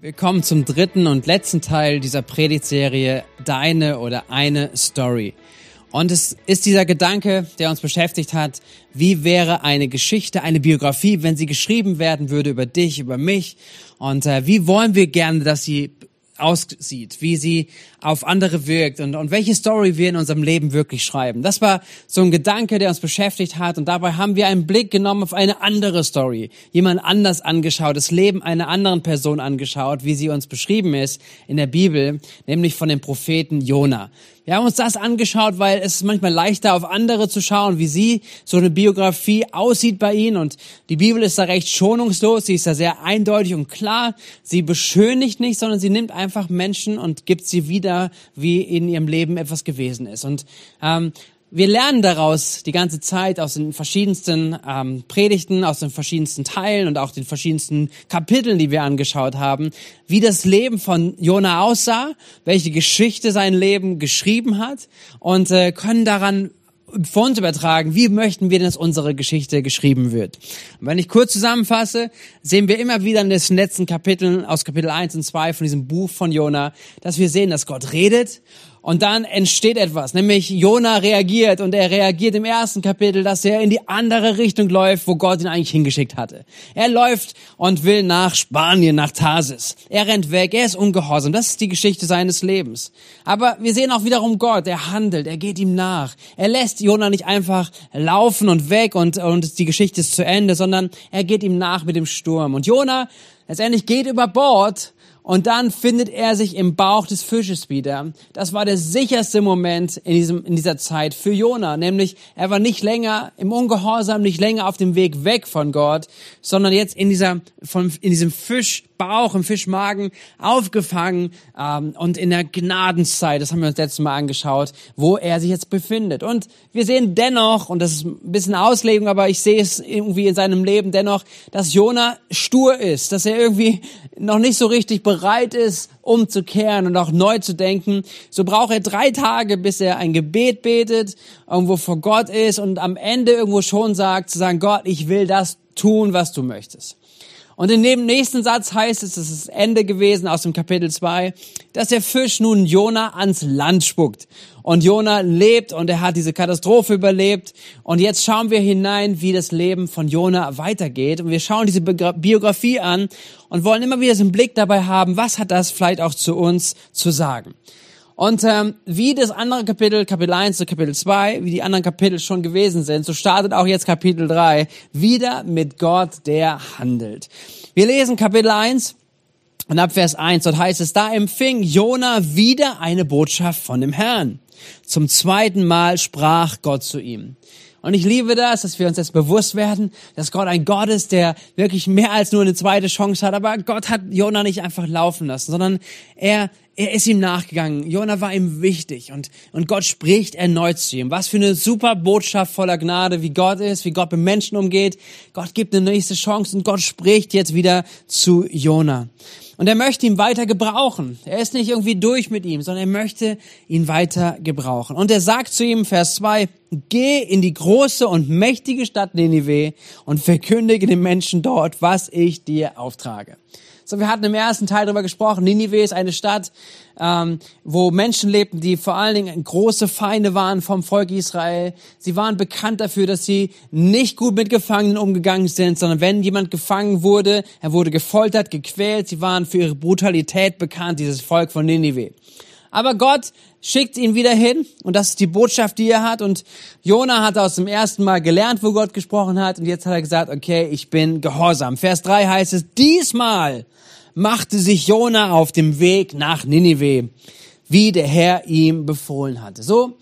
Willkommen zum dritten und letzten Teil dieser Predigtserie Deine oder eine Story. Und es ist dieser Gedanke, der uns beschäftigt hat, wie wäre eine Geschichte, eine Biografie, wenn sie geschrieben werden würde über dich, über mich? Und äh, wie wollen wir gerne, dass sie aussieht, wie sie auf andere wirkt und, und welche Story wir in unserem Leben wirklich schreiben. Das war so ein Gedanke, der uns beschäftigt hat und dabei haben wir einen Blick genommen auf eine andere Story, jemand anders angeschaut, das Leben einer anderen Person angeschaut, wie sie uns beschrieben ist in der Bibel, nämlich von dem Propheten Jona. Wir haben uns das angeschaut, weil es ist manchmal leichter auf andere zu schauen, wie sie so eine Biografie aussieht bei ihnen. Und die Bibel ist da recht schonungslos, sie ist da sehr eindeutig und klar. Sie beschönigt nicht, sondern sie nimmt einfach Menschen und gibt sie wieder, wie in ihrem Leben etwas gewesen ist. Und ähm, wir lernen daraus die ganze Zeit aus den verschiedensten ähm, Predigten, aus den verschiedensten Teilen und auch den verschiedensten Kapiteln, die wir angeschaut haben, wie das Leben von Jona aussah, welche Geschichte sein Leben geschrieben hat und äh, können daran vor uns übertragen, wie möchten wir, dass unsere Geschichte geschrieben wird. Und wenn ich kurz zusammenfasse, sehen wir immer wieder in den letzten Kapiteln aus Kapitel 1 und 2 von diesem Buch von Jona, dass wir sehen, dass Gott redet und dann entsteht etwas, nämlich Jona reagiert und er reagiert im ersten Kapitel, dass er in die andere Richtung läuft, wo Gott ihn eigentlich hingeschickt hatte. Er läuft und will nach Spanien, nach Tarsis. Er rennt weg, er ist ungehorsam. Das ist die Geschichte seines Lebens. Aber wir sehen auch wiederum Gott, er handelt, er geht ihm nach. Er lässt Jona nicht einfach laufen und weg und, und die Geschichte ist zu Ende, sondern er geht ihm nach mit dem Sturm. Und Jona letztendlich geht über Bord und dann findet er sich im Bauch des Fisches wieder. Das war der sicherste Moment in, diesem, in dieser Zeit für Jona. Nämlich, er war nicht länger im Ungehorsam, nicht länger auf dem Weg weg von Gott, sondern jetzt in, dieser, von, in diesem Fisch Bauch, im Fischmagen aufgefangen ähm, und in der Gnadenszeit, das haben wir uns letztes Mal angeschaut, wo er sich jetzt befindet. Und wir sehen dennoch, und das ist ein bisschen Auslegung, aber ich sehe es irgendwie in seinem Leben dennoch, dass Jona stur ist, dass er irgendwie noch nicht so richtig bereit ist, umzukehren und auch neu zu denken. So braucht er drei Tage, bis er ein Gebet betet, irgendwo vor Gott ist und am Ende irgendwo schon sagt, zu sagen, Gott, ich will das tun, was du möchtest. Und in dem nächsten Satz heißt es, das ist das Ende gewesen aus dem Kapitel 2, dass der Fisch nun Jona ans Land spuckt. Und Jona lebt und er hat diese Katastrophe überlebt. Und jetzt schauen wir hinein, wie das Leben von Jona weitergeht. Und wir schauen diese Biografie an und wollen immer wieder so einen Blick dabei haben, was hat das vielleicht auch zu uns zu sagen. Und ähm, wie das andere Kapitel, Kapitel 1 zu Kapitel 2, wie die anderen Kapitel schon gewesen sind, so startet auch jetzt Kapitel 3 wieder mit Gott, der handelt. Wir lesen Kapitel 1 und ab Vers 1, dort heißt es, da empfing Jona wieder eine Botschaft von dem Herrn. Zum zweiten Mal sprach Gott zu ihm. Und ich liebe das, dass wir uns das bewusst werden, dass Gott ein Gott ist, der wirklich mehr als nur eine zweite Chance hat. Aber Gott hat Jona nicht einfach laufen lassen, sondern er, er ist ihm nachgegangen. Jona war ihm wichtig und, und Gott spricht erneut zu ihm. Was für eine super Botschaft voller Gnade, wie Gott ist, wie Gott mit Menschen umgeht. Gott gibt eine nächste Chance und Gott spricht jetzt wieder zu Jona. Und er möchte ihn weiter gebrauchen. Er ist nicht irgendwie durch mit ihm, sondern er möchte ihn weiter gebrauchen. Und er sagt zu ihm, Vers 2, geh in die große und mächtige Stadt Ninive und verkündige den Menschen dort, was ich dir auftrage. So, wir hatten im ersten Teil darüber gesprochen. Ninive ist eine Stadt, ähm, wo Menschen lebten, die vor allen Dingen große Feinde waren vom Volk Israel. Sie waren bekannt dafür, dass sie nicht gut mit Gefangenen umgegangen sind, sondern wenn jemand gefangen wurde, er wurde gefoltert, gequält. Sie waren für ihre Brutalität bekannt, dieses Volk von Ninive. Aber Gott schickt ihn wieder hin und das ist die Botschaft, die er hat. Und Jona hat aus dem ersten Mal gelernt, wo Gott gesprochen hat und jetzt hat er gesagt, okay, ich bin gehorsam. Vers 3 heißt es, diesmal machte sich Jona auf dem Weg nach Ninive, wie der Herr ihm befohlen hatte. So,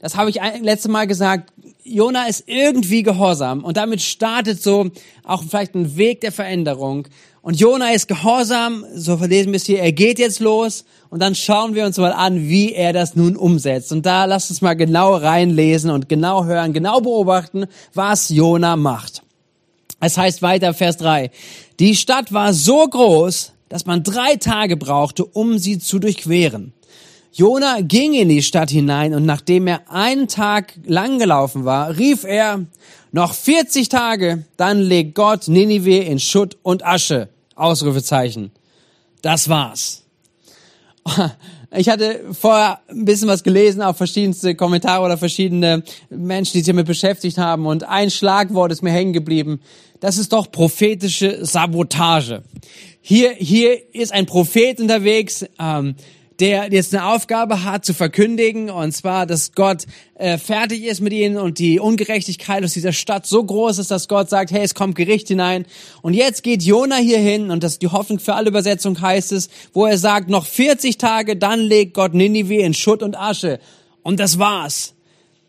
das habe ich letzte Mal gesagt. Jona ist irgendwie gehorsam und damit startet so auch vielleicht ein Weg der Veränderung. Und Jona ist gehorsam, so verlesen wir es hier, er geht jetzt los und dann schauen wir uns mal an, wie er das nun umsetzt. Und da lasst uns mal genau reinlesen und genau hören, genau beobachten, was Jona macht. Es heißt weiter, Vers 3. Die Stadt war so groß, dass man drei Tage brauchte, um sie zu durchqueren. Jona ging in die Stadt hinein und nachdem er einen Tag lang gelaufen war, rief er, noch 40 Tage, dann legt Gott Ninive in Schutt und Asche. Ausrufezeichen. das war's. Ich hatte vorher ein bisschen was gelesen, auch verschiedenste Kommentare oder verschiedene Menschen, die sich damit beschäftigt haben. Und ein Schlagwort ist mir hängen geblieben. Das ist doch prophetische Sabotage. Hier, hier ist ein Prophet unterwegs, ähm, der jetzt eine Aufgabe hat zu verkündigen, und zwar, dass Gott äh, fertig ist mit ihnen und die Ungerechtigkeit aus dieser Stadt so groß ist, dass Gott sagt, hey, es kommt Gericht hinein. Und jetzt geht Jona hier hin, und das die Hoffnung für alle Übersetzung heißt es, wo er sagt, noch 40 Tage, dann legt Gott Ninive in Schutt und Asche. Und das war's.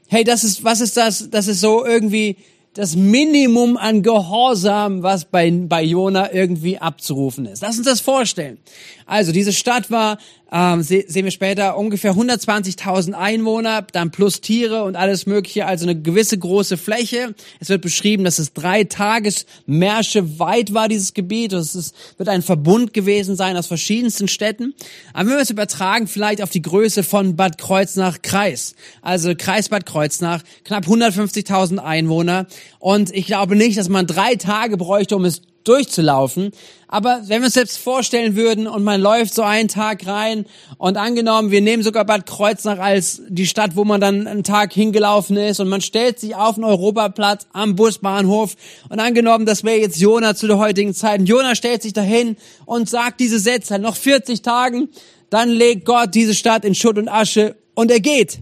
Hey, das ist, was ist das? Das ist so irgendwie das Minimum an Gehorsam, was bei, bei Jona irgendwie abzurufen ist. Lass uns das vorstellen. Also diese Stadt war, ähm, se sehen wir später, ungefähr 120.000 Einwohner, dann plus Tiere und alles Mögliche, also eine gewisse große Fläche. Es wird beschrieben, dass es drei Tagesmärsche weit war, dieses Gebiet. Es ist, wird ein Verbund gewesen sein aus verschiedensten Städten. Aber wenn wir es übertragen, vielleicht auf die Größe von Bad Kreuznach Kreis. Also Kreis Bad Kreuznach, knapp 150.000 Einwohner. Und ich glaube nicht, dass man drei Tage bräuchte, um es durchzulaufen. Aber wenn wir uns selbst vorstellen würden und man läuft so einen Tag rein und angenommen, wir nehmen sogar Bad Kreuznach als die Stadt, wo man dann einen Tag hingelaufen ist und man stellt sich auf den Europaplatz am Busbahnhof und angenommen, das wäre jetzt Jona zu der heutigen Zeit. Und Jona stellt sich dahin und sagt diese Sätze, noch 40 Tagen, dann legt Gott diese Stadt in Schutt und Asche und er geht.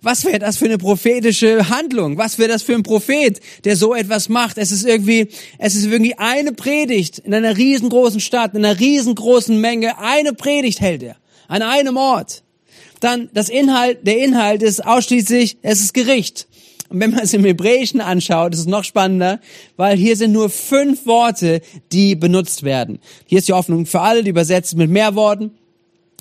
Was wäre das für eine prophetische Handlung? Was wäre das für ein Prophet, der so etwas macht? Es ist irgendwie, es ist irgendwie eine Predigt in einer riesengroßen Stadt, in einer riesengroßen Menge. Eine Predigt hält er an einem Ort. Dann das Inhalt, der Inhalt ist ausschließlich, es ist Gericht. Und wenn man es im Hebräischen anschaut, ist es noch spannender, weil hier sind nur fünf Worte, die benutzt werden. Hier ist die Hoffnung für alle, die übersetzt mit mehr Worten.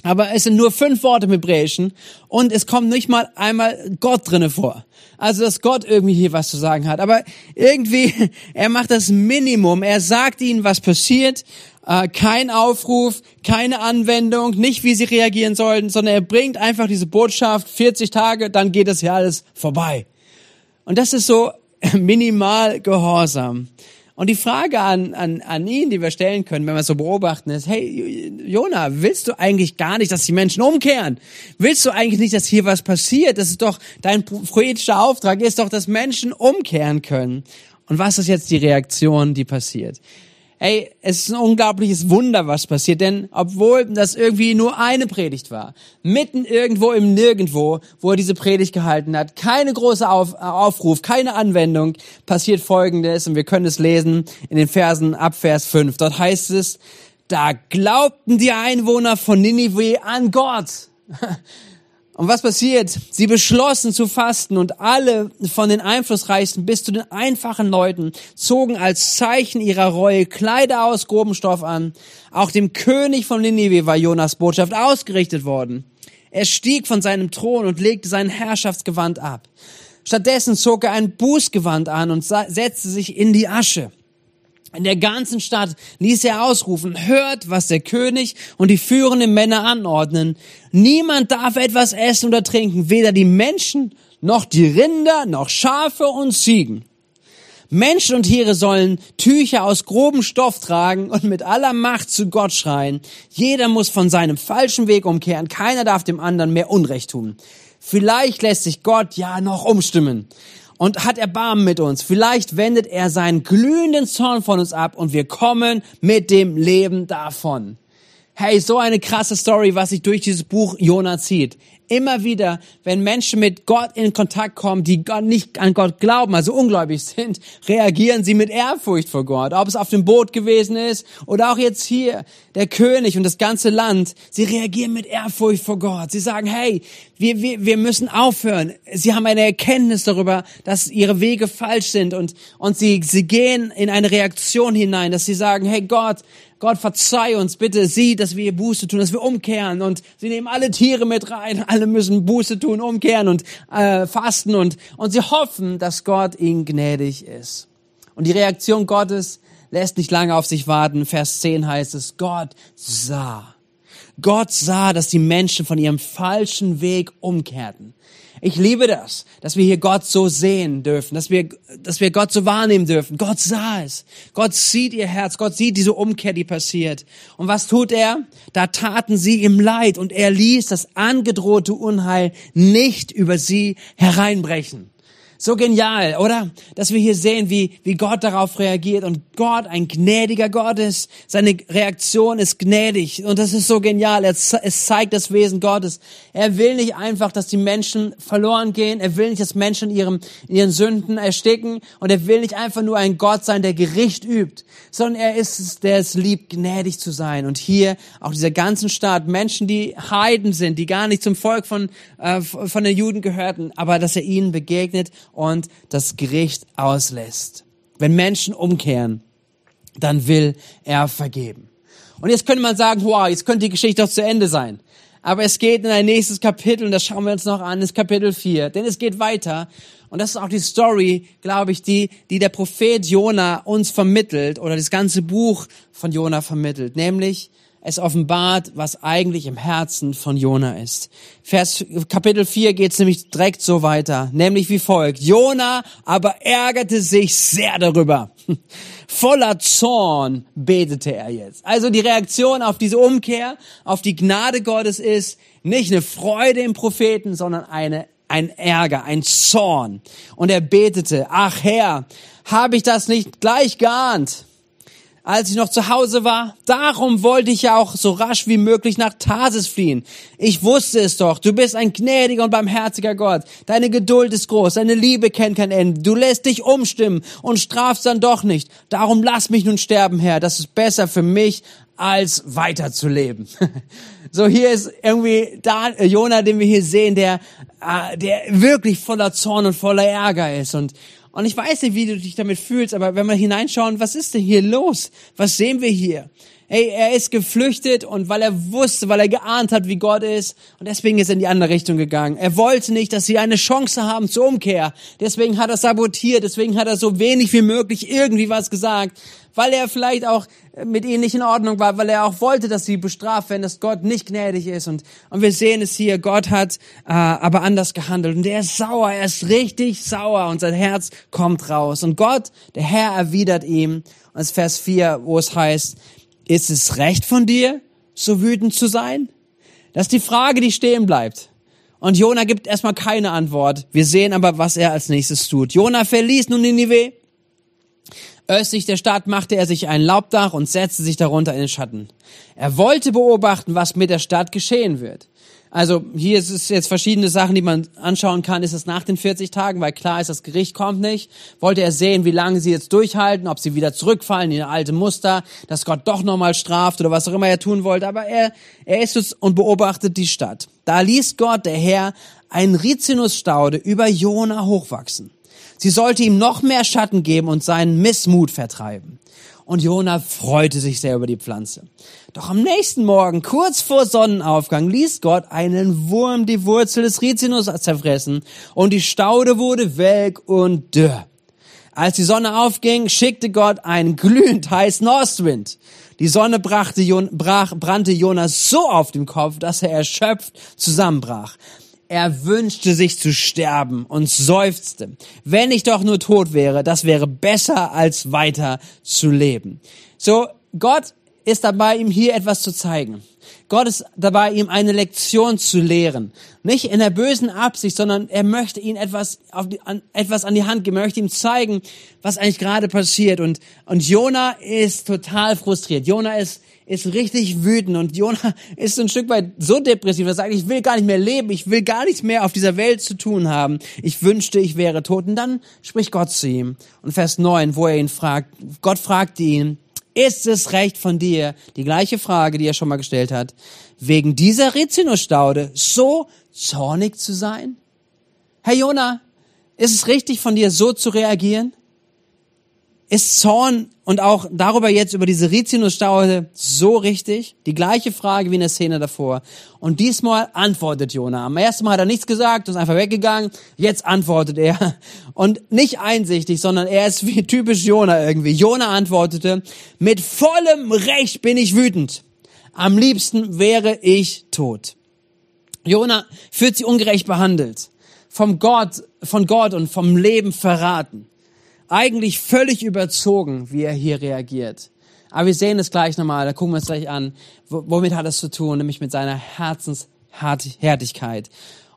Aber es sind nur fünf Worte im Hebräischen und es kommt nicht mal einmal Gott drinne vor. Also, dass Gott irgendwie hier was zu sagen hat. Aber irgendwie, er macht das Minimum. Er sagt ihnen, was passiert. Äh, kein Aufruf, keine Anwendung, nicht wie sie reagieren sollten, sondern er bringt einfach diese Botschaft, 40 Tage, dann geht das ja alles vorbei. Und das ist so minimal Gehorsam. Und die Frage an, an, an ihn, die wir stellen können, wenn wir es so beobachten, ist, hey, Jona, willst du eigentlich gar nicht, dass die Menschen umkehren? Willst du eigentlich nicht, dass hier was passiert? Das ist doch, dein prophetischer Auftrag ist doch, dass Menschen umkehren können. Und was ist jetzt die Reaktion, die passiert? Ey, es ist ein unglaubliches Wunder, was passiert, denn obwohl das irgendwie nur eine Predigt war, mitten irgendwo im Nirgendwo, wo er diese Predigt gehalten hat, keine große Auf Aufruf, keine Anwendung, passiert Folgendes, und wir können es lesen in den Versen ab Vers 5. Dort heißt es, da glaubten die Einwohner von Ninive an Gott. Und was passiert? Sie beschlossen zu fasten und alle von den Einflussreichsten bis zu den einfachen Leuten zogen als Zeichen ihrer Reue Kleider aus grobem Stoff an. Auch dem König von Ninive war Jonas Botschaft ausgerichtet worden. Er stieg von seinem Thron und legte sein Herrschaftsgewand ab. Stattdessen zog er ein Bußgewand an und setzte sich in die Asche. In der ganzen Stadt ließ er ausrufen, hört, was der König und die führenden Männer anordnen. Niemand darf etwas essen oder trinken, weder die Menschen, noch die Rinder, noch Schafe und Ziegen. Menschen und Tiere sollen Tücher aus grobem Stoff tragen und mit aller Macht zu Gott schreien. Jeder muss von seinem falschen Weg umkehren. Keiner darf dem anderen mehr Unrecht tun. Vielleicht lässt sich Gott ja noch umstimmen und hat Erbarmen mit uns. Vielleicht wendet er seinen glühenden Zorn von uns ab und wir kommen mit dem Leben davon. Hey, so eine krasse Story, was sich durch dieses Buch Jona zieht. Immer wieder, wenn Menschen mit Gott in Kontakt kommen, die Gott nicht an Gott glauben, also ungläubig sind, reagieren sie mit Ehrfurcht vor Gott. Ob es auf dem Boot gewesen ist oder auch jetzt hier, der König und das ganze Land, sie reagieren mit Ehrfurcht vor Gott. Sie sagen, hey, wir, wir, wir müssen aufhören. Sie haben eine Erkenntnis darüber, dass ihre Wege falsch sind und, und sie, sie gehen in eine Reaktion hinein, dass sie sagen, hey Gott, Gott, verzeih uns bitte, sieh, dass wir Buße tun, dass wir umkehren und sie nehmen alle Tiere mit rein, alle müssen Buße tun, umkehren und äh, fasten und, und sie hoffen, dass Gott ihnen gnädig ist. Und die Reaktion Gottes lässt nicht lange auf sich warten. Vers 10 heißt es, Gott sah. Gott sah, dass die Menschen von ihrem falschen Weg umkehrten. Ich liebe das, dass wir hier Gott so sehen dürfen, dass wir, dass wir Gott so wahrnehmen dürfen. Gott sah es. Gott sieht ihr Herz. Gott sieht diese Umkehr, die passiert. Und was tut er? Da taten sie ihm leid und er ließ das angedrohte Unheil nicht über sie hereinbrechen. So genial, oder? Dass wir hier sehen, wie, wie Gott darauf reagiert und Gott ein gnädiger Gott ist. Seine Reaktion ist gnädig und das ist so genial. Es, zeigt das Wesen Gottes. Er will nicht einfach, dass die Menschen verloren gehen. Er will nicht, dass Menschen in, ihrem, in ihren Sünden ersticken und er will nicht einfach nur ein Gott sein, der Gericht übt, sondern er ist es, der es liebt, gnädig zu sein. Und hier auch dieser ganzen Staat, Menschen, die Heiden sind, die gar nicht zum Volk von, äh, von den Juden gehörten, aber dass er ihnen begegnet und das Gericht auslässt. Wenn Menschen umkehren, dann will er vergeben. Und jetzt könnte man sagen, wow, jetzt könnte die Geschichte doch zu Ende sein. Aber es geht in ein nächstes Kapitel und das schauen wir uns noch an, das Kapitel 4. Denn es geht weiter. Und das ist auch die Story, glaube ich, die, die der Prophet Jona uns vermittelt oder das ganze Buch von Jona vermittelt. Nämlich, es offenbart, was eigentlich im Herzen von Jona ist. Vers Kapitel 4 geht es nämlich direkt so weiter, nämlich wie folgt. Jona aber ärgerte sich sehr darüber. Voller Zorn betete er jetzt. Also die Reaktion auf diese Umkehr, auf die Gnade Gottes ist nicht eine Freude im Propheten, sondern eine ein Ärger, ein Zorn. Und er betete, ach Herr, habe ich das nicht gleich geahnt? Als ich noch zu Hause war. Darum wollte ich ja auch so rasch wie möglich nach Tarsis fliehen. Ich wusste es doch. Du bist ein gnädiger und barmherziger Gott. Deine Geduld ist groß. Deine Liebe kennt kein Ende. Du lässt dich umstimmen und strafst dann doch nicht. Darum lass mich nun sterben, Herr. Das ist besser für mich, als weiterzuleben. So hier ist irgendwie da Jonah, den wir hier sehen, der äh, der wirklich voller Zorn und voller Ärger ist und und ich weiß nicht, wie du dich damit fühlst, aber wenn wir hineinschauen, was ist denn hier los? Was sehen wir hier? Hey, er ist geflüchtet und weil er wusste, weil er geahnt hat, wie Gott ist und deswegen ist er in die andere Richtung gegangen. Er wollte nicht, dass sie eine Chance haben zur Umkehr. Deswegen hat er sabotiert, deswegen hat er so wenig wie möglich irgendwie was gesagt, weil er vielleicht auch mit ihnen nicht in Ordnung war, weil er auch wollte, dass sie bestraft werden, dass Gott nicht gnädig ist. Und, und wir sehen es hier, Gott hat äh, aber anders gehandelt. Und er ist sauer, er ist richtig sauer und sein Herz kommt raus. Und Gott, der Herr, erwidert ihm, und das ist Vers 4, wo es heißt, ist es recht von dir, so wütend zu sein? Das ist die Frage, die stehen bleibt. Und Jona gibt erstmal keine Antwort. Wir sehen aber, was er als nächstes tut. Jona verließ nun Ninive Östlich der Stadt machte er sich ein Laubdach und setzte sich darunter in den Schatten. Er wollte beobachten, was mit der Stadt geschehen wird. Also hier ist es jetzt verschiedene Sachen, die man anschauen kann. Ist es nach den 40 Tagen, weil klar ist, das Gericht kommt nicht. Wollte er sehen, wie lange sie jetzt durchhalten, ob sie wieder zurückfallen in alte Muster, dass Gott doch nochmal straft oder was auch immer er tun wollte. Aber er, er ist es und beobachtet die Stadt. Da ließ Gott, der Herr, einen Rizinusstaude über Jona hochwachsen. Sie sollte ihm noch mehr Schatten geben und seinen Missmut vertreiben. Und Jona freute sich sehr über die Pflanze. Doch am nächsten Morgen, kurz vor Sonnenaufgang, ließ Gott einen Wurm die Wurzel des Rizinus zerfressen und die Staude wurde welk und dürr. Als die Sonne aufging, schickte Gott einen glühend heißen Ostwind. Die Sonne brachte Jon brach, brannte Jonas so auf dem Kopf, dass er erschöpft zusammenbrach. Er wünschte sich zu sterben und seufzte. Wenn ich doch nur tot wäre, das wäre besser als weiter zu leben. So, Gott ist dabei, ihm hier etwas zu zeigen. Gott ist dabei, ihm eine Lektion zu lehren. Nicht in der bösen Absicht, sondern er möchte ihm etwas, auf die, an, etwas an die Hand geben. Er möchte ihm zeigen, was eigentlich gerade passiert. Und, und Jona ist total frustriert. Jona ist ist richtig wütend und Jonah ist ein Stück weit so depressiv, dass er sagt, ich will gar nicht mehr leben, ich will gar nichts mehr auf dieser Welt zu tun haben. Ich wünschte, ich wäre tot. Und dann spricht Gott zu ihm. Und Vers 9, wo er ihn fragt, Gott fragt ihn, ist es recht von dir, die gleiche Frage, die er schon mal gestellt hat, wegen dieser Rizinusstaude so zornig zu sein? Herr Jonah, ist es richtig von dir, so zu reagieren? Ist Zorn und auch darüber jetzt über diese Rizinusstaude so richtig? Die gleiche Frage wie in der Szene davor. Und diesmal antwortet Jona. Am ersten Mal hat er nichts gesagt, ist einfach weggegangen. Jetzt antwortet er. Und nicht einsichtig, sondern er ist wie typisch Jona irgendwie. Jona antwortete, mit vollem Recht bin ich wütend. Am liebsten wäre ich tot. Jona fühlt sie ungerecht behandelt, vom Gott, von Gott und vom Leben verraten. Eigentlich völlig überzogen, wie er hier reagiert. Aber wir sehen es gleich nochmal, da gucken wir uns gleich an. Womit hat es zu tun? Nämlich mit seiner Herzenshärtigkeit.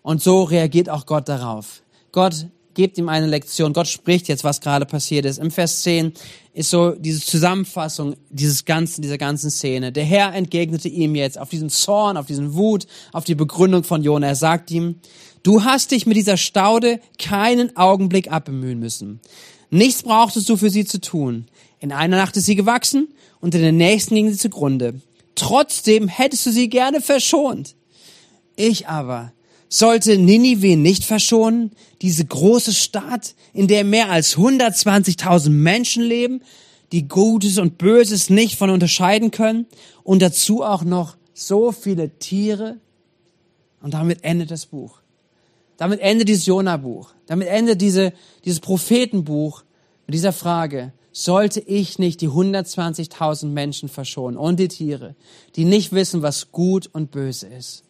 Und so reagiert auch Gott darauf. Gott gibt ihm eine Lektion. Gott spricht jetzt, was gerade passiert ist. Im Vers 10 ist so diese Zusammenfassung dieses ganzen, dieser ganzen Szene. Der Herr entgegnete ihm jetzt auf diesen Zorn, auf diesen Wut, auf die Begründung von Jona. Er sagt ihm, du hast dich mit dieser Staude keinen Augenblick abbemühen müssen. Nichts brauchtest du für sie zu tun. In einer Nacht ist sie gewachsen und in der nächsten ging sie zugrunde. Trotzdem hättest du sie gerne verschont. Ich aber sollte Ninive nicht verschonen, diese große Stadt, in der mehr als 120.000 Menschen leben, die Gutes und Böses nicht von unterscheiden können und dazu auch noch so viele Tiere. Und damit endet das Buch. Damit endet dieses Jona-Buch. Damit endet diese, dieses Prophetenbuch mit dieser Frage, sollte ich nicht die 120.000 Menschen verschonen und die Tiere, die nicht wissen, was gut und böse ist,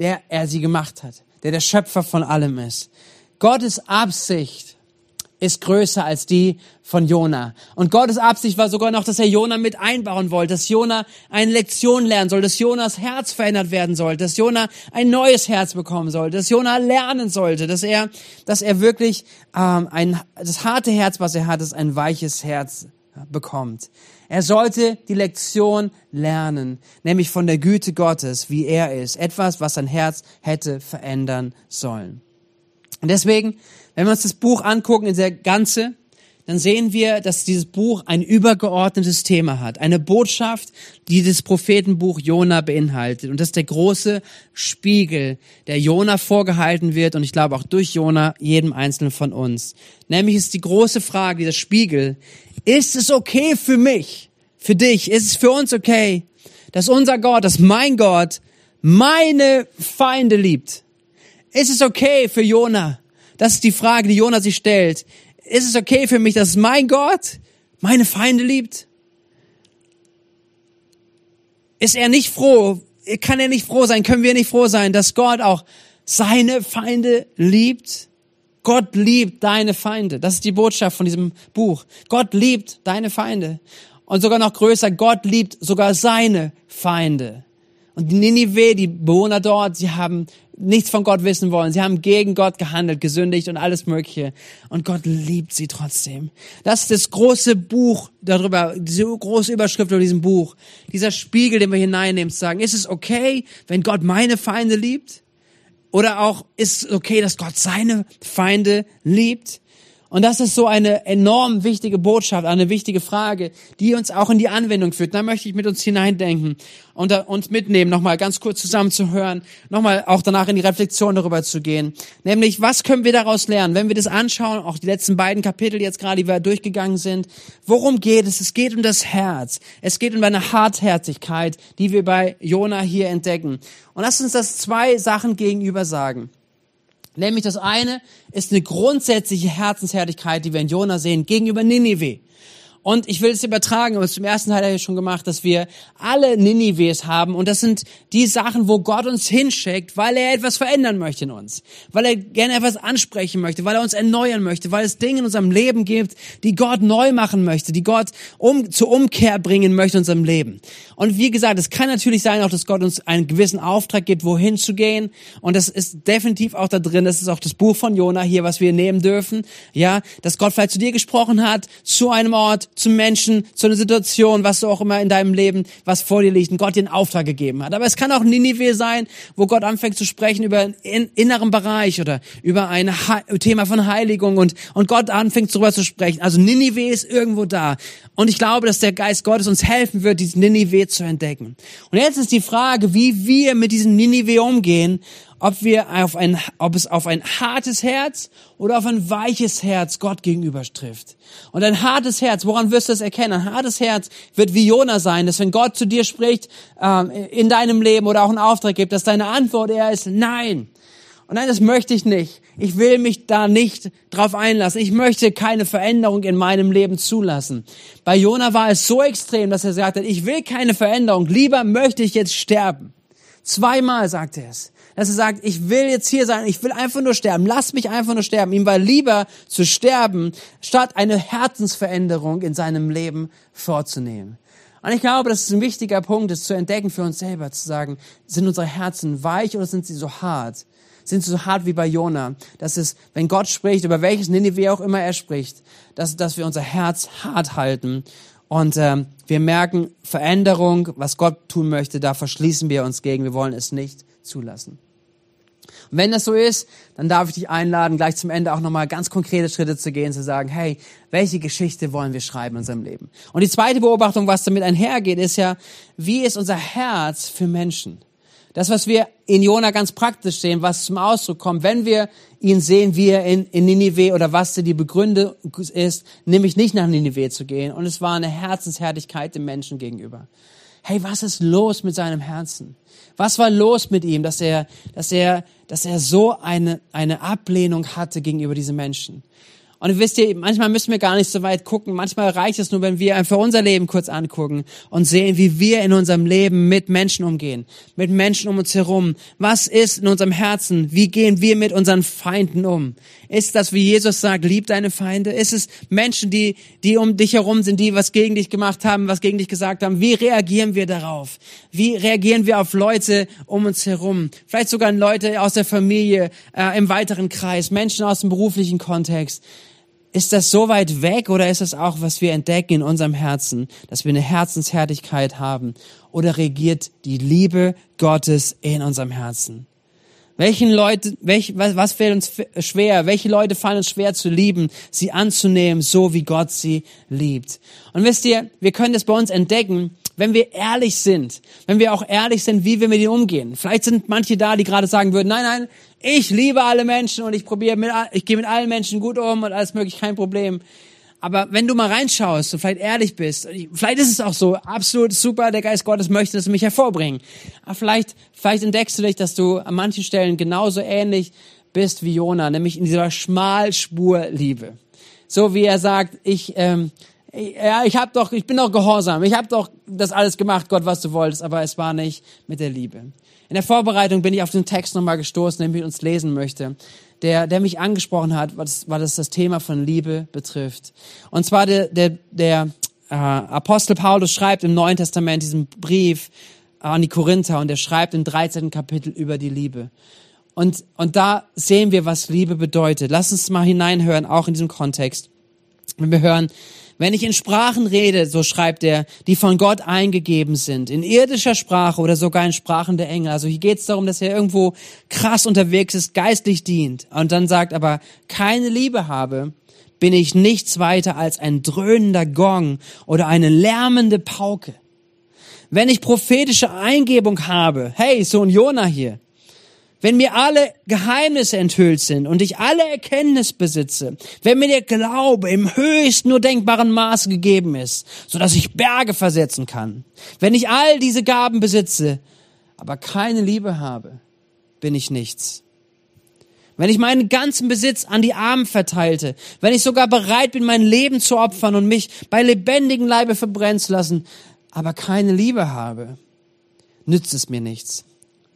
der er sie gemacht hat, der der Schöpfer von allem ist. Gottes Absicht ist größer als die von Jona. Und Gottes Absicht war sogar noch, dass er Jona mit einbauen wollte, dass Jona eine Lektion lernen soll, dass Jonas Herz verändert werden soll, dass Jona ein neues Herz bekommen soll, dass Jona lernen sollte, dass er, dass er wirklich ähm, ein das harte Herz, was er hat, ist ein weiches Herz bekommt. Er sollte die Lektion lernen, nämlich von der Güte Gottes, wie er ist, etwas, was sein Herz hätte verändern sollen. Und deswegen wenn wir uns das Buch angucken in der Ganze, dann sehen wir, dass dieses Buch ein übergeordnetes Thema hat. Eine Botschaft, die das Prophetenbuch Jona beinhaltet. Und das ist der große Spiegel, der Jona vorgehalten wird und ich glaube auch durch Jona jedem Einzelnen von uns. Nämlich ist die große Frage, dieser Spiegel, ist es okay für mich, für dich, ist es für uns okay, dass unser Gott, dass mein Gott meine Feinde liebt? Ist es okay für Jona, das ist die Frage, die Jona sich stellt. Ist es okay für mich, dass mein Gott meine Feinde liebt? Ist er nicht froh? Kann er nicht froh sein? Können wir nicht froh sein, dass Gott auch seine Feinde liebt? Gott liebt deine Feinde. Das ist die Botschaft von diesem Buch. Gott liebt deine Feinde. Und sogar noch größer, Gott liebt sogar seine Feinde. Und die Ninive, die Bewohner dort, sie haben nichts von Gott wissen wollen. Sie haben gegen Gott gehandelt, gesündigt und alles Mögliche. Und Gott liebt sie trotzdem. Das ist das große Buch darüber, diese große Überschrift über diesem Buch. Dieser Spiegel, den wir hineinnehmen, zu sagen, ist es okay, wenn Gott meine Feinde liebt? Oder auch, ist es okay, dass Gott seine Feinde liebt? Und das ist so eine enorm wichtige Botschaft, eine wichtige Frage, die uns auch in die Anwendung führt. Da möchte ich mit uns hineindenken und uns mitnehmen, nochmal ganz kurz zusammenzuhören, nochmal auch danach in die Reflexion darüber zu gehen. Nämlich, was können wir daraus lernen, wenn wir das anschauen, auch die letzten beiden Kapitel jetzt gerade, die wir durchgegangen sind. Worum geht es? Es geht um das Herz. Es geht um eine Hartherzigkeit, die wir bei Jona hier entdecken. Und lass uns das zwei Sachen gegenüber sagen. Nämlich das eine ist eine grundsätzliche Herzenshärtigkeit, die wir in Jona sehen, gegenüber Ninive. Und ich will es übertragen, aber zum ersten Teil habe ich schon gemacht, dass wir alle Ninives haben. Und das sind die Sachen, wo Gott uns hinschickt, weil er etwas verändern möchte in uns. Weil er gerne etwas ansprechen möchte, weil er uns erneuern möchte, weil es Dinge in unserem Leben gibt, die Gott neu machen möchte, die Gott um, zur Umkehr bringen möchte in unserem Leben. Und wie gesagt, es kann natürlich sein auch, dass Gott uns einen gewissen Auftrag gibt, wohin zu gehen. Und das ist definitiv auch da drin. Das ist auch das Buch von Jona hier, was wir nehmen dürfen. Ja, dass Gott vielleicht zu dir gesprochen hat, zu einem Ort, zum Menschen, zu einer Situation, was du auch immer in deinem Leben, was vor dir liegt, und Gott dir einen Auftrag gegeben hat. Aber es kann auch Ninive sein, wo Gott anfängt zu sprechen über einen inneren Bereich oder über ein Thema von Heiligung und, und Gott anfängt darüber zu sprechen. Also Ninive ist irgendwo da. Und ich glaube, dass der Geist Gottes uns helfen wird, diesen Ninive zu entdecken. Und jetzt ist die Frage, wie wir mit diesem Ninive umgehen ob wir auf ein, ob es auf ein hartes Herz oder auf ein weiches Herz Gott gegenüber trifft. Und ein hartes Herz, woran wirst du das erkennen? Ein hartes Herz wird wie Jona sein, dass wenn Gott zu dir spricht ähm, in deinem Leben oder auch einen Auftrag gibt, dass deine Antwort eher ist Nein. Und nein, das möchte ich nicht. Ich will mich da nicht drauf einlassen. Ich möchte keine Veränderung in meinem Leben zulassen. Bei Jona war es so extrem, dass er sagte, ich will keine Veränderung. Lieber möchte ich jetzt sterben. Zweimal sagt er es. Dass er sagt, ich will jetzt hier sein, ich will einfach nur sterben. Lass mich einfach nur sterben. Ihm war lieber zu sterben, statt eine Herzensveränderung in seinem Leben vorzunehmen. Und ich glaube, dass es ein wichtiger Punkt ist, zu entdecken für uns selber, zu sagen, sind unsere Herzen weich oder sind sie so hart? sind so hart wie bei Jona. Das ist, wenn Gott spricht, über welches Nineveh auch immer er spricht, dass, dass wir unser Herz hart halten. Und ähm, wir merken Veränderung, was Gott tun möchte, da verschließen wir uns gegen. Wir wollen es nicht zulassen. Und wenn das so ist, dann darf ich dich einladen, gleich zum Ende auch nochmal ganz konkrete Schritte zu gehen, zu sagen, hey, welche Geschichte wollen wir schreiben in unserem Leben? Und die zweite Beobachtung, was damit einhergeht, ist ja, wie ist unser Herz für Menschen? Das, was wir in Jona ganz praktisch sehen, was zum Ausdruck kommt, wenn wir ihn sehen, wie er in, in Ninive oder was die Begründung ist, nämlich nicht nach Ninive zu gehen. Und es war eine Herzenshärtigkeit dem Menschen gegenüber. Hey, was ist los mit seinem Herzen? Was war los mit ihm, dass er, dass er, dass er so eine, eine Ablehnung hatte gegenüber diesen Menschen? Und wisst ihr, manchmal müssen wir gar nicht so weit gucken. Manchmal reicht es nur, wenn wir einfach unser Leben kurz angucken und sehen, wie wir in unserem Leben mit Menschen umgehen, mit Menschen um uns herum. Was ist in unserem Herzen? Wie gehen wir mit unseren Feinden um? Ist das, wie Jesus sagt, lieb deine Feinde? Ist es Menschen, die, die um dich herum sind, die was gegen dich gemacht haben, was gegen dich gesagt haben? Wie reagieren wir darauf? Wie reagieren wir auf Leute um uns herum? Vielleicht sogar Leute aus der Familie, äh, im weiteren Kreis, Menschen aus dem beruflichen Kontext. Ist das so weit weg oder ist das auch, was wir entdecken in unserem Herzen, dass wir eine Herzenshärtigkeit haben? Oder regiert die Liebe Gottes in unserem Herzen? Welchen Leute, welch, was, was fällt uns schwer? Welche Leute fallen uns schwer zu lieben, sie anzunehmen, so wie Gott sie liebt? Und wisst ihr, wir können das bei uns entdecken, wenn wir ehrlich sind, wenn wir auch ehrlich sind, wie wir mit ihnen umgehen. Vielleicht sind manche da, die gerade sagen würden, nein, nein, ich liebe alle Menschen und ich probiere mit, ich gehe mit allen Menschen gut um und alles möglich, kein Problem. Aber wenn du mal reinschaust und vielleicht ehrlich bist, vielleicht ist es auch so, absolut super, der Geist Gottes möchte das mich hervorbringen. Aber vielleicht, vielleicht entdeckst du dich, dass du an manchen Stellen genauso ähnlich bist wie Jona, nämlich in dieser Schmalspurliebe. So wie er sagt, ich, ähm, ja, ich hab doch, ich bin doch gehorsam, ich habe doch das alles gemacht, Gott, was du wolltest, aber es war nicht mit der Liebe. In der Vorbereitung bin ich auf den Text nochmal gestoßen, den ich uns lesen möchte, der, der mich angesprochen hat, was, was das, das Thema von Liebe betrifft. Und zwar der, der, der äh, Apostel Paulus schreibt im Neuen Testament diesen Brief an die Korinther und er schreibt im 13. Kapitel über die Liebe. Und, und da sehen wir, was Liebe bedeutet. Lass uns mal hineinhören, auch in diesem Kontext. Wenn wir hören, wenn ich in Sprachen rede, so schreibt er, die von Gott eingegeben sind, in irdischer Sprache oder sogar in Sprachen der Engel. Also hier geht es darum, dass er irgendwo krass unterwegs ist, geistlich dient und dann sagt, aber keine Liebe habe, bin ich nichts weiter als ein dröhnender Gong oder eine lärmende Pauke. Wenn ich prophetische Eingebung habe, hey, so ein Jona hier, wenn mir alle Geheimnisse enthüllt sind und ich alle Erkenntnis besitze, wenn mir der Glaube im höchst nur denkbaren Maße gegeben ist, so dass ich Berge versetzen kann, wenn ich all diese Gaben besitze, aber keine Liebe habe, bin ich nichts. Wenn ich meinen ganzen Besitz an die Armen verteilte, wenn ich sogar bereit bin, mein Leben zu opfern und mich bei lebendigem Leibe verbrennen zu lassen, aber keine Liebe habe, nützt es mir nichts.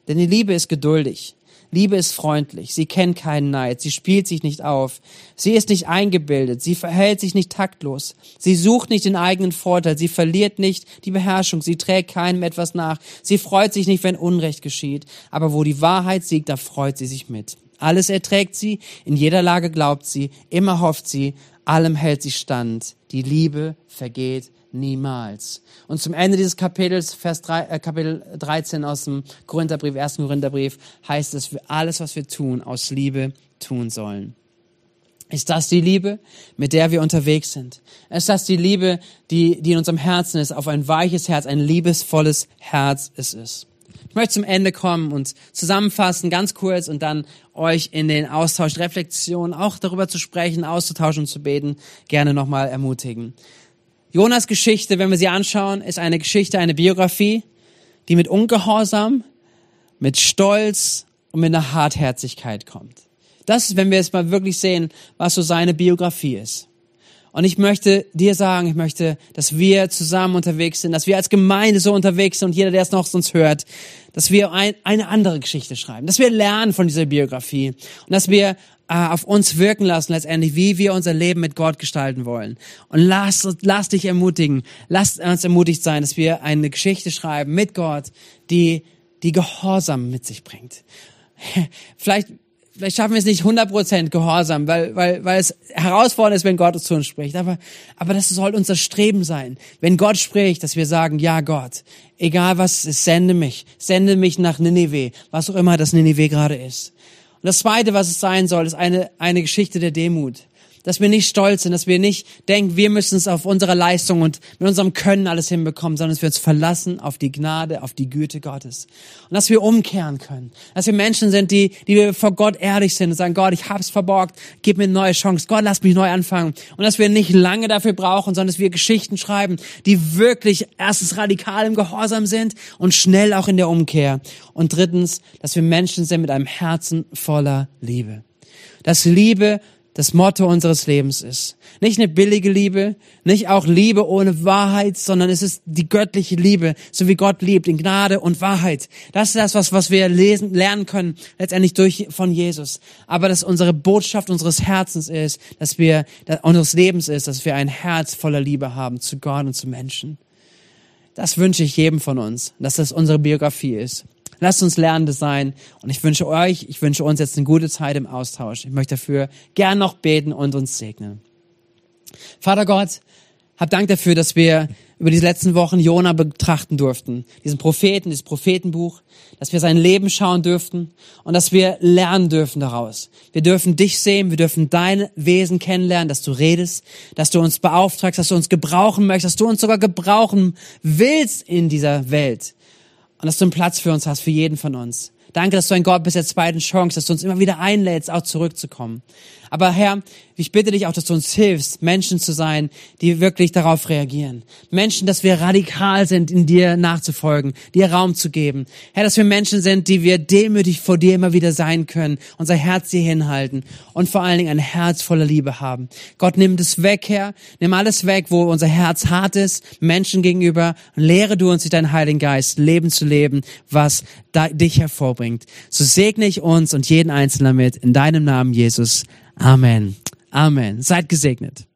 Denn die Liebe ist geduldig. Liebe ist freundlich, sie kennt keinen Neid, sie spielt sich nicht auf, sie ist nicht eingebildet, sie verhält sich nicht taktlos, sie sucht nicht den eigenen Vorteil, sie verliert nicht die Beherrschung, sie trägt keinem etwas nach, sie freut sich nicht, wenn Unrecht geschieht, aber wo die Wahrheit siegt, da freut sie sich mit. Alles erträgt sie, in jeder Lage glaubt sie, immer hofft sie, allem hält sie stand. Die Liebe vergeht niemals. Und zum Ende dieses Kapitels, Vers 3, äh, Kapitel 13 aus dem Korintherbrief, 1. Korintherbrief, heißt es, für alles, was wir tun, aus Liebe tun sollen. Ist das die Liebe, mit der wir unterwegs sind? Ist das die Liebe, die, die in unserem Herzen ist, auf ein weiches Herz, ein liebesvolles Herz es ist? Ich möchte zum Ende kommen und zusammenfassen, ganz kurz, und dann euch in den Austausch, Reflexion, auch darüber zu sprechen, auszutauschen und zu beten, gerne nochmal ermutigen. Jonas Geschichte, wenn wir sie anschauen, ist eine Geschichte, eine Biografie, die mit Ungehorsam, mit Stolz und mit einer Hartherzigkeit kommt. Das wenn wir jetzt mal wirklich sehen, was so seine Biografie ist. Und ich möchte dir sagen, ich möchte, dass wir zusammen unterwegs sind, dass wir als Gemeinde so unterwegs sind und jeder, der es noch uns hört, dass wir ein, eine andere Geschichte schreiben, dass wir lernen von dieser Biografie und dass wir äh, auf uns wirken lassen letztendlich, wie wir unser Leben mit Gott gestalten wollen. Und lass, lass dich ermutigen, lass uns ermutigt sein, dass wir eine Geschichte schreiben mit Gott, die, die Gehorsam mit sich bringt. Vielleicht vielleicht schaffen wir es nicht 100% Gehorsam, weil, weil, weil es herausfordernd ist, wenn Gott zu uns spricht. Aber, aber das soll unser Streben sein. Wenn Gott spricht, dass wir sagen, ja Gott, egal was ist, sende mich. Sende mich nach Ninive, was auch immer das Ninive gerade ist. Und das Zweite, was es sein soll, ist eine, eine Geschichte der Demut dass wir nicht stolz sind, dass wir nicht denken, wir müssen es auf unsere Leistung und mit unserem Können alles hinbekommen, sondern dass wir uns verlassen auf die Gnade, auf die Güte Gottes. Und dass wir umkehren können. Dass wir Menschen sind, die, die wir vor Gott ehrlich sind und sagen, Gott, ich hab's verborgt, gib mir eine neue Chance. Gott, lass mich neu anfangen. Und dass wir nicht lange dafür brauchen, sondern dass wir Geschichten schreiben, die wirklich erstens radikal im Gehorsam sind und schnell auch in der Umkehr. Und drittens, dass wir Menschen sind mit einem Herzen voller Liebe. Dass Liebe das Motto unseres Lebens ist. Nicht eine billige Liebe, nicht auch Liebe ohne Wahrheit, sondern es ist die göttliche Liebe, so wie Gott liebt, in Gnade und Wahrheit. Das ist das, was, was wir lesen, lernen können, letztendlich durch, von Jesus. Aber dass unsere Botschaft unseres Herzens ist, dass wir, dass unseres Lebens ist, dass wir ein Herz voller Liebe haben zu Gott und zu Menschen. Das wünsche ich jedem von uns, dass das unsere Biografie ist. Lasst uns Lernende sein. Und ich wünsche euch, ich wünsche uns jetzt eine gute Zeit im Austausch. Ich möchte dafür gern noch beten und uns segnen. Vater Gott, hab Dank dafür, dass wir über die letzten Wochen Jona betrachten durften. Diesen Propheten, dieses Prophetenbuch, dass wir sein Leben schauen dürften und dass wir lernen dürfen daraus. Wir dürfen dich sehen, wir dürfen dein Wesen kennenlernen, dass du redest, dass du uns beauftragst, dass du uns gebrauchen möchtest, dass du uns sogar gebrauchen willst in dieser Welt und dass du einen Platz für uns hast, für jeden von uns. Danke, dass du ein Gott bist der zweiten Chance, dass du uns immer wieder einlädst, auch zurückzukommen. Aber Herr, ich bitte dich auch, dass du uns hilfst, Menschen zu sein, die wirklich darauf reagieren. Menschen, dass wir radikal sind, in dir nachzufolgen, dir Raum zu geben. Herr, dass wir Menschen sind, die wir demütig vor dir immer wieder sein können, unser Herz dir hinhalten und vor allen Dingen ein Herz voller Liebe haben. Gott, nimm das weg, Herr. Nimm alles weg, wo unser Herz hart ist, Menschen gegenüber. Und lehre du uns durch deinen Heiligen Geist, Leben zu leben, was dich hervorbringt. So segne ich uns und jeden Einzelnen damit in deinem Namen, Jesus. Amen. Amen. Seid gesegnet.